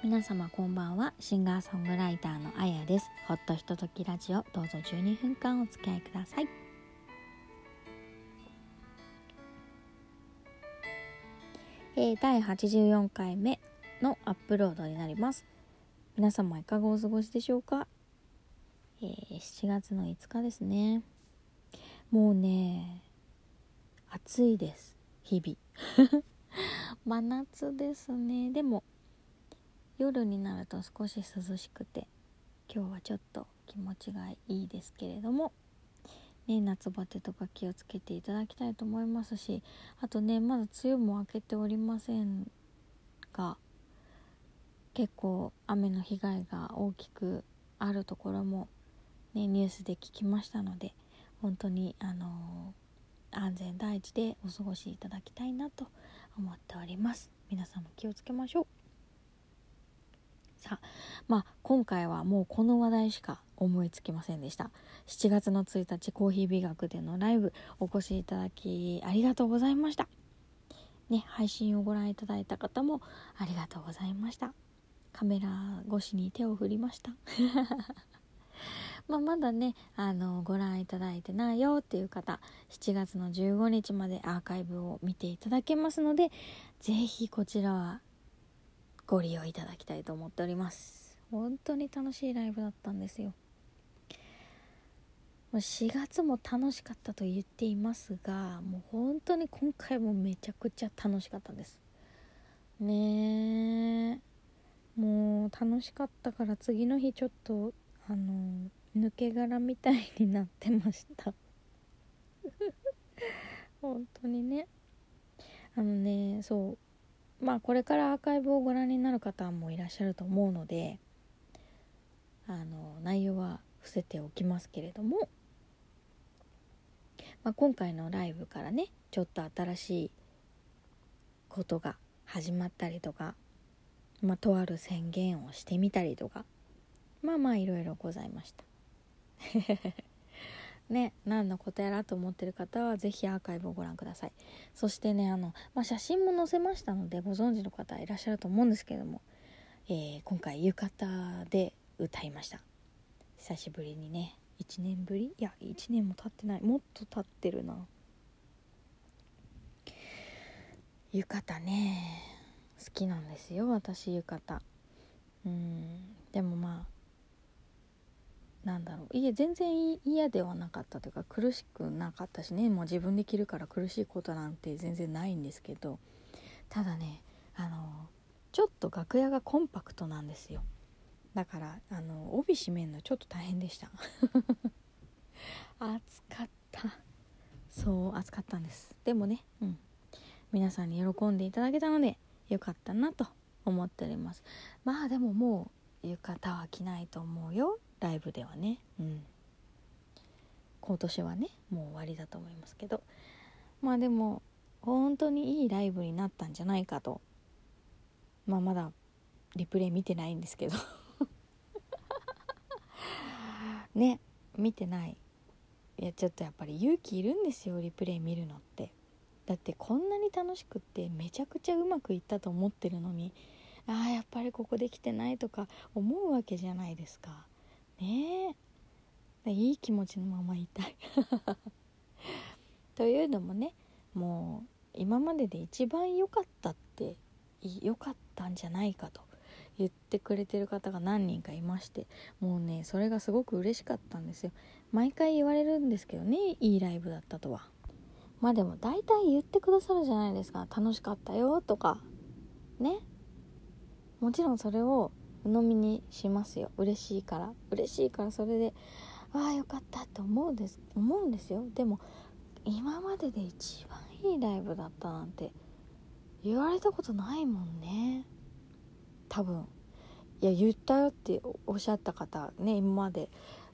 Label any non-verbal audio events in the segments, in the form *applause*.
皆様こんばんは。シンガーソングライターのあやです。ほっとひとときラジオ。どうぞ12分間お付き合いください。えー、第84回目のアップロードになります。皆様いかがお過ごしでしょうか、えー、7月の5日ですね。もうね暑いです。日々。*laughs* 真夏ですね。でも夜になると少し涼しくて今日はちょっと気持ちがいいですけれども、ね、夏バテとか気をつけていただきたいと思いますしあとねまだ梅雨も明けておりませんが結構雨の被害が大きくあるところも、ね、ニュースで聞きましたので本当にあのー、安全第一でお過ごしいただきたいなと思っております。皆さんも気をつけましょう。さあまあ今回はもうこの話題しか思いつきませんでした。7月の1日コーヒー美学でのライブお越しいただきありがとうございました。ね配信をご覧いただいた方もありがとうございました。カメラ越しに手を振りました。*laughs* まあ、まだねあのご覧いただいてないよっていう方7月の15日までアーカイブを見ていただけますので是非こちらはご利用いただきたいと思っております。本当に楽しいライブだったんですよ。もう4月も楽しかったと言っていますがもう本当に今回もめちゃくちゃ楽しかったんです。ねえ。もう楽しかったから次の日ちょっとあの抜け殻みたいになってました。*laughs* 本当にね。あのねそう。まあこれからアーカイブをご覧になる方もいらっしゃると思うのであの内容は伏せておきますけれども、まあ、今回のライブからねちょっと新しいことが始まったりとか、まあ、とある宣言をしてみたりとかまあまあいろいろございました。ね何のことやらと思ってる方は是非アーカイブをご覧ください。そしてねあの、まあ、写真も載せましたのでご存知の方いらっしゃると思うんですけれども、えー、今回浴衣で歌いました。久しぶりにね1年ぶり？いや1年も経ってない。もっと経ってるな。浴衣ね好きなんですよ私浴衣。うんでもまあなんだろう。いえ全然嫌ではなかったというか苦しくなかったしね。もう自分で着るから苦しいことなんて全然ないんですけど。ただねあのちょっと楽屋がコンパクトなんですよ。だからあの帯締めるのちょっと大変でした。*laughs* 暑かった。そう暑かったんです。でもねうん。皆さんに喜んでいただけたのでよかったなと思っております。まあでももう浴衣は着ないと思うよ。ライブではね。うん。今年はねもう終わりだと思いますけど。まあでも本当にいいライブになったんじゃないかと。まあまだリプレイ見てないんですけど。*laughs* ね見てない。いやちょっとやっぱり勇気いるんですよリプレイ見るのって。だってこんなに楽しくってめちゃくちゃうまくいったと思ってるのにああやっぱりここできてないとか思うわけじゃないですか。ねえ。いい気持ちのままいたい。*laughs* というのもねもう今までで一番良かったって良かったんじゃないかと言ってくれてる方が何人かいましてもうねそれがすごく嬉しかったんですよ。毎回言われるんですけどねいいライブだったとは。まあでも大体言ってくださるじゃないですか。楽しかったよとか。ね。もちろんそれを鵜呑みにしますよ。嬉しいから。嬉しいからそれでああよかったって思うんです思うんですよ。でも今までで一番いいライブだったなんて言われたことないもんね。多分。いや言ったよっておっしゃった方ね今まで。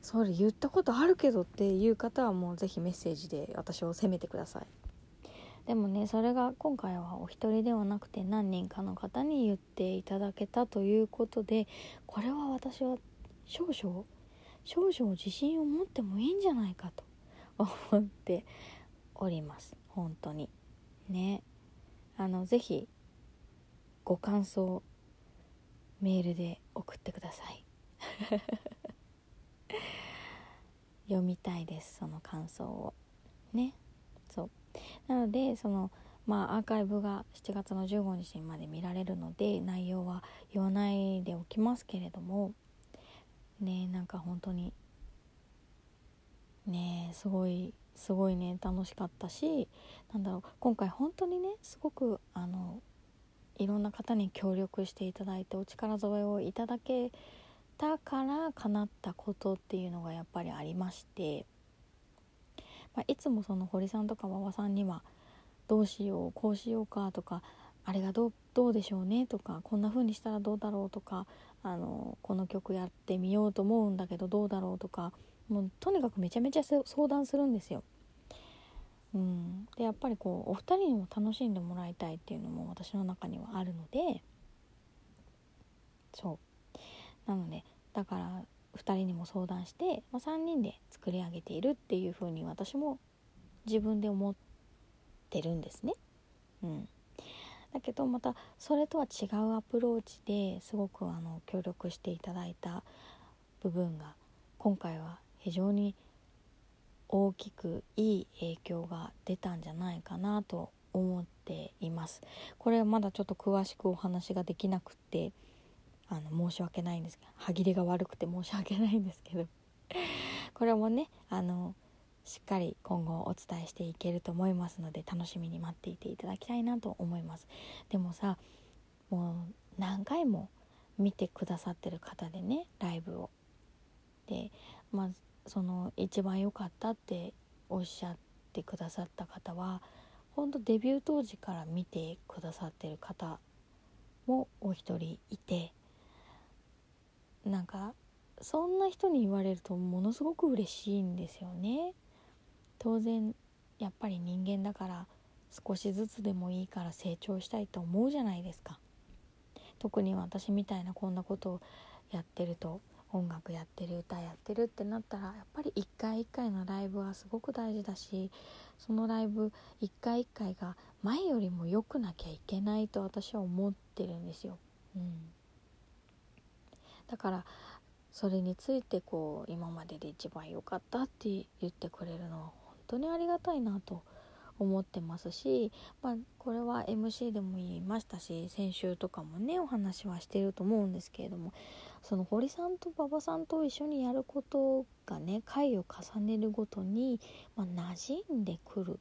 それ言ったことあるけどっていう方はもう是非メッセージで私を責めてください。でもねそれが今回はお一人ではなくて何人かの方に言っていただけたということでこれは私は少々少々自信を持ってもいいんじゃないかと思っております。本当に。ね。あの是非ご感想メールで送ってください。*laughs* 読みたいですその感想を。ね。そう。なのでそのまあアーカイブが7月の15日まで見られるので内容は言わないでおきますけれどもねなんか本当にねすごいすごいね楽しかったしなんだろう今回本当にねすごくあのいろんな方に協力していただいてお力添えをいただけたから叶ったことっていうのがやっぱりありまして、まあ、いつもその堀さんとか馬場さんにはどうしようこうしようかとかあれがどうどうでしょうねとかこんな風にしたらどうだろうとかあのこの曲やってみようと思うんだけどどうだろうとかもうとにかくめちゃめちゃ相談するんですよ。うん、でやっぱりこうお二人にも楽しんでもらいたいっていうのも私の中にはあるのでそうなのでだから2人にも相談して、まあ、3人で作り上げているっていう風に私も自分で思ってるんですね。うん、だけどまたそれとは違うアプローチですごくあの協力していただいた部分が今回は非常に大きくいい影響が出たんじゃないかなと思っていますこれはまだちょっと詳しくお話ができなくてあの申し訳ないんですが歯切れが悪くて申し訳ないんですけど *laughs* これもねあのしっかり今後お伝えしていけると思いますので楽しみに待っていていただきたいなと思います。でもさもう何回も見てくださってる方でねライブを。でまあその一番良かったっておっしゃってくださった方は本当デビュー当時から見てくださってる方もお一人いてなんかそんな人に言われるとものすごく嬉しいんですよね。当然やっぱり人間だから少しずつでもいいから成長したいと思うじゃないですか。特に私みたいなこんなことをやってると音楽やってる歌やってるってなったらやっぱり一回一回のライブはすごく大事だしそのライブ一回一回が前よりも良くなきゃいけないと私は思ってるんですよ。うん、だからそれについてこう今までで一番良かったって言ってくれるのは本当にありがたいなと思ってますし、まあ、これは MC でも言いましたし先週とかもねお話はしてると思うんですけれどもその堀さんと馬場さんと一緒にやることがね回を重ねるごとに、まあ、馴染んでくるっ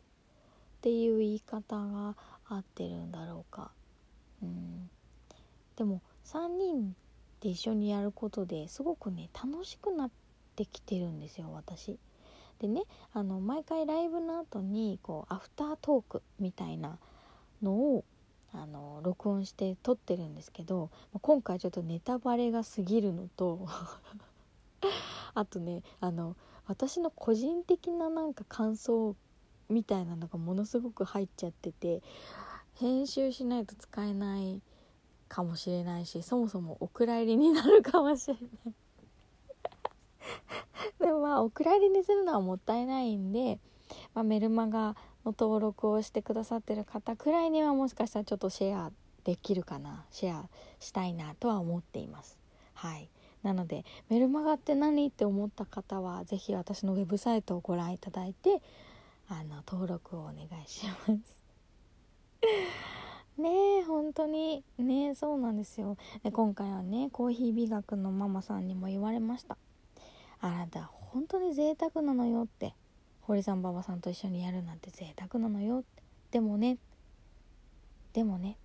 ていう言い方が合ってるんだろうか。うんでも3人で一緒にやることですごくね楽しくなってきてるんですよ私。でねあの毎回ライブの後にこうアフタートークみたいなのをあの録音して撮ってるんですけど今回ちょっとネタバレが過ぎるのと *laughs* あとねあの私の個人的ななんか感想みたいなのがものすごく入っちゃってて編集しないと使えないかもしれないしそもそもお蔵入りになるかもしれない。*laughs* でもまあお蔵入りにするのはもったいないんで、まあ、メルマガの登録をしてくださってる方くらいにはもしかしたらちょっとシェアできるかな。シェアしたいなとは思っています。はい。なのでメルマガって何って思った方は是非私のウェブサイトをご覧いただいてあの登録をお願いします。ねえ本当に。ねえそうなんですよ。で今回はねコーヒー美学のママさんにも言われました。あなた本当に贅沢なのよって。堀さん馬場さんと一緒にやるなんて贅沢なのよって。でもねでもね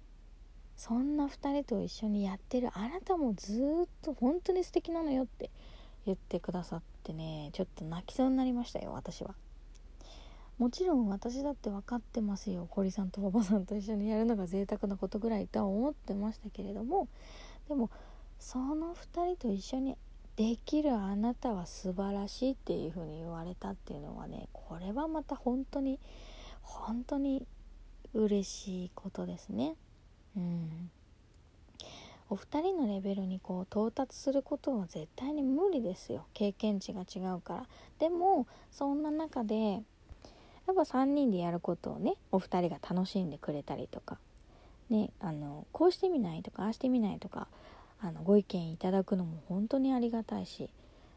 そんな2人と一緒にやってるあなたもずっと本当に素敵なのよって言ってくださってねちょっと泣きそうになりましたよ私は。もちろん私だって分かってますよ。堀さんと馬場さんと一緒にやるのが贅沢なことぐらいとは思ってましたけれども。でもその2人と一緒にできるあなたは素晴らしいっていう風に言われたっていうのはねこれはまた本当に本当に嬉しいことですね。うん。お二人のレベルにこう到達することは絶対に無理ですよ。経験値が違うから。でもそんな中でやっぱ3人でやることをねお二人が楽しんでくれたりとか。ねあのこうしてみないとかああしてみないとかあのご意見いただくのも本当にありがたいし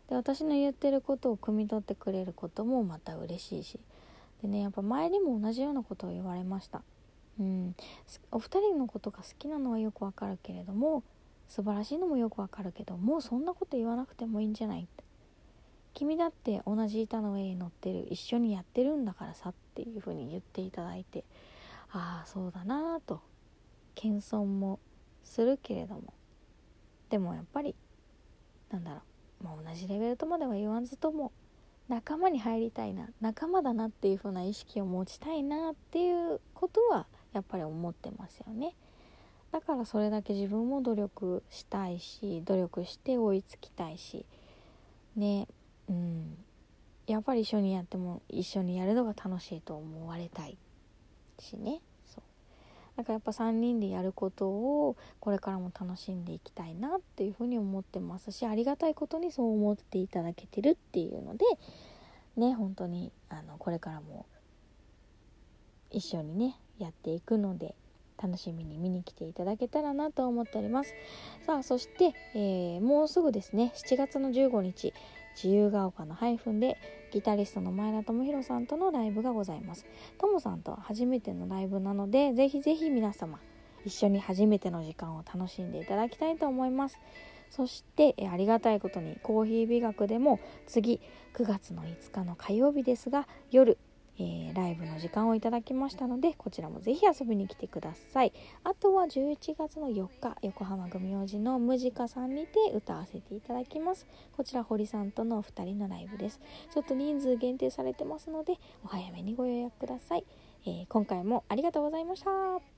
で私の言ってることを汲み取ってくれることもまた嬉しいしでねやっぱ前にも同じようなことを言われました。うん。お二人のことが好きなのはよくわかるけれども素晴らしいのもよくわかるけどもうそんなこと言わなくてもいいんじゃないって。君だって同じ板の上に乗ってる一緒にやってるんだからさっていうふうに言っていただいてああそうだなと謙遜もするけれども。でもやっぱりなんだろう、まあ、同じレベルとまでは言わずとも仲間に入りたいな仲間だなっていう風な意識を持ちたいなっていうことはやっぱり思ってますよね。だからそれだけ自分も努力したいし努力して追いつきたいしねうん。やっぱり一緒にやっても一緒にやるのが楽しいと思われたいしね。そう。だからやっぱ3人でやることをこれからも楽しんでいきたいなっていうふうに思ってますしありがたいことにそう思っていただけてるっていうのでね本当にあのこれからも一緒にねやっていくので楽しみに見に来ていただけたらなと思っております。さあそして、えー、もうすぐですね7月の15日。自由が丘のハイフンでギタリストの前田智弘さんとのライブがございます。ともさんとは初めてのライブなのでぜひぜひ皆様一緒に初めての時間を楽しんでいただきたいと思います。そしてえありがたいことにコーヒー美学でも次9月の5日の火曜日ですが夜えー、ライブの時間をいただきましたのでこちらもぜひ遊びに来てください。あとは11月の4日横浜組王子のムジカさんにて歌わせていただきます。こちら堀さんとのお二人のライブです。ちょっと人数限定されてますのでお早めにご予約ください、えー、今回もありがとうございました。